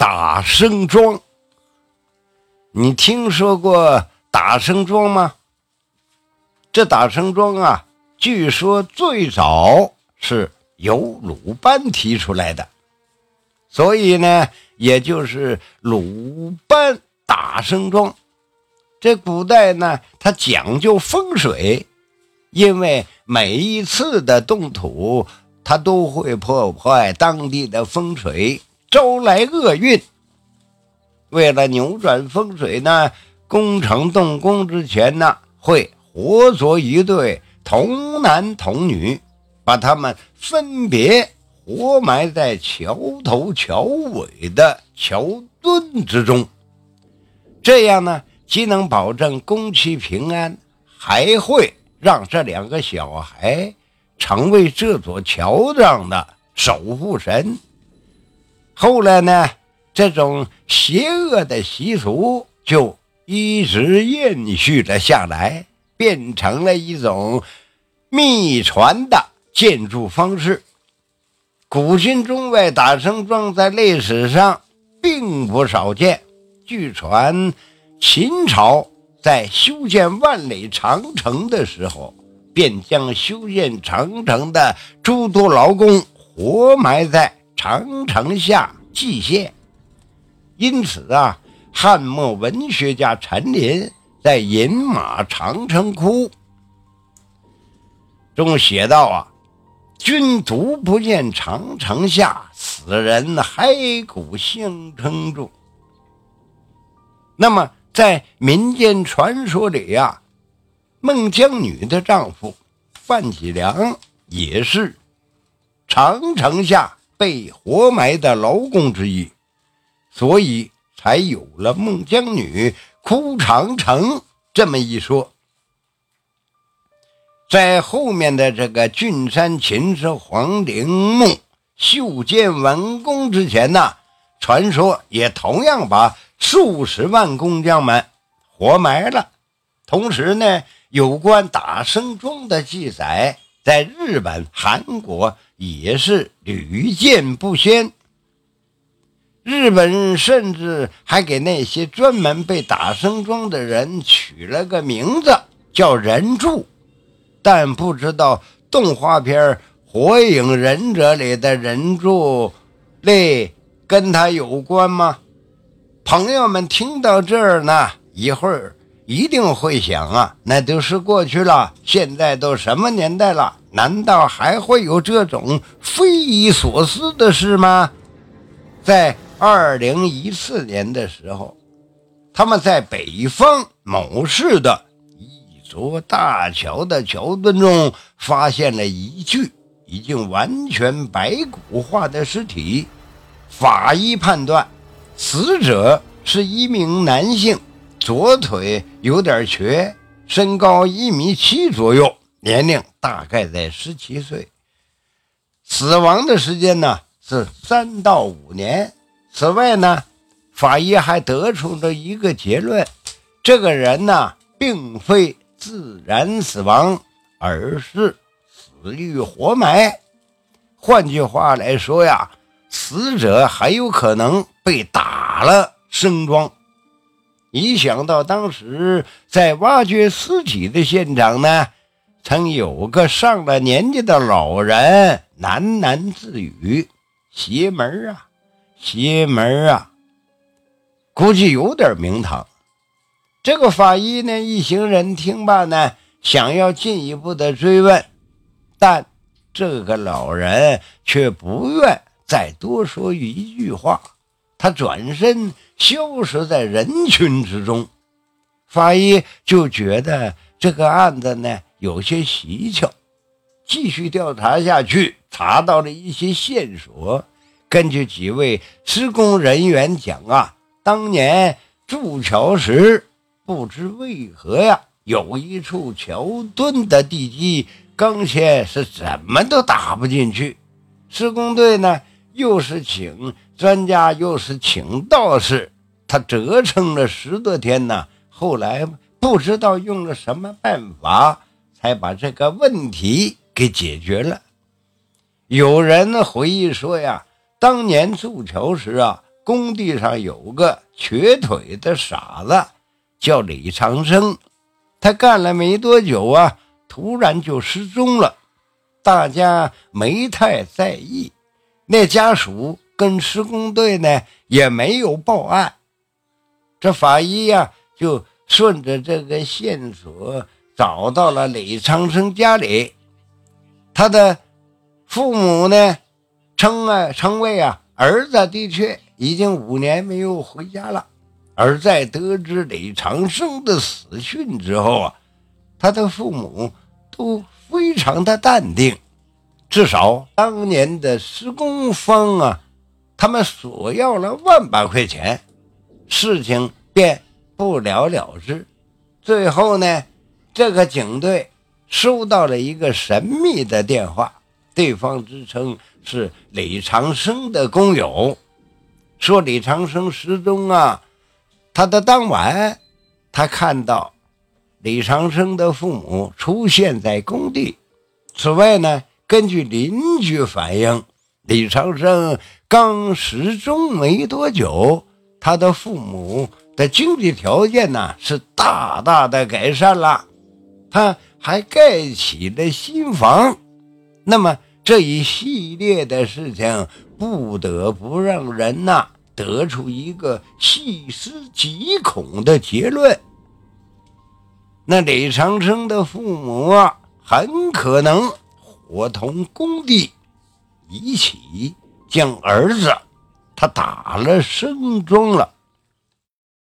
打生桩。你听说过打生桩吗？这打生桩啊，据说最早是由鲁班提出来的，所以呢，也就是鲁班打生桩。这古代呢，它讲究风水，因为每一次的动土，它都会破坏当地的风水，招来厄运。为了扭转风水呢，工程动工之前呢，会。活捉一对童男童女，把他们分别活埋在桥头桥尾的桥墩之中。这样呢，既能保证工期平安，还会让这两个小孩成为这座桥上的守护神。后来呢，这种邪恶的习俗就一直延续了下来。变成了一种秘传的建筑方式。古今中外打声桩在历史上并不少见。据传，秦朝在修建万里长城的时候，便将修建长城的诸多劳工活埋在长城下祭献。因此啊，汉末文学家陈琳。在《饮马长城哭》中写道：“啊，君独不见长城下，此人骸骨相称重。”那么，在民间传说里呀，孟姜女的丈夫范喜良也是长城下被活埋的劳工之一，所以才有了孟姜女。哭长城这么一说，在后面的这个郡山秦氏皇陵墓修建完工之前呢，传说也同样把数十万工匠们活埋了。同时呢，有关打生桩的记载，在日本、韩国也是屡见不鲜。日本人甚至还给那些专门被打生桩的人取了个名字，叫“人柱”，但不知道动画片《火影忍者》里的人柱类跟他有关吗？朋友们听到这儿呢，一会儿一定会想啊，那都是过去了，现在都什么年代了？难道还会有这种匪夷所思的事吗？在。二零一四年的时候，他们在北方某市的一座大桥的桥墩中发现了一具已经完全白骨化的尸体。法医判断，死者是一名男性，左腿有点瘸，身高一米七左右，年龄大概在十七岁。死亡的时间呢是三到五年。此外呢，法医还得出了一个结论：这个人呢，并非自然死亡，而是死于活埋。换句话来说呀，死者很有可能被打了生桩。一想到当时在挖掘尸体的现场呢，曾有个上了年纪的老人喃喃自语：“邪门啊！”邪门啊，估计有点名堂。这个法医呢，一行人听罢呢，想要进一步的追问，但这个老人却不愿再多说一句话，他转身消失在人群之中。法医就觉得这个案子呢有些蹊跷，继续调查下去，查到了一些线索。根据几位施工人员讲啊，当年筑桥时，不知为何呀，有一处桥墩的地基钢线是怎么都打不进去。施工队呢，又是请专家，又是请道士，他折腾了十多天呢。后来不知道用了什么办法，才把这个问题给解决了。有人回忆说呀。当年筑桥时啊，工地上有个瘸腿的傻子，叫李长生。他干了没多久啊，突然就失踪了。大家没太在意，那家属跟施工队呢也没有报案。这法医呀，就顺着这个线索找到了李长生家里。他的父母呢，称啊称谓啊，儿子的确已经五年没有回家了。而在得知李长生的死讯之后啊，他的父母都非常的淡定，至少当年的施工方啊，他们索要了万把块钱，事情便不了了之。最后呢，这个警队收到了一个神秘的电话，对方自称是李长生的工友，说李长生失踪啊。他的当晚，他看到李长生的父母出现在工地。此外呢，根据邻居反映，李长生刚失踪没多久，他的父母的经济条件呢是大大的改善了，他还盖起了新房。那么这一系列的事情，不得不让人呐。得出一个细思极恐的结论：那李长生的父母啊，很可能我同工地一起将儿子他打了生装了。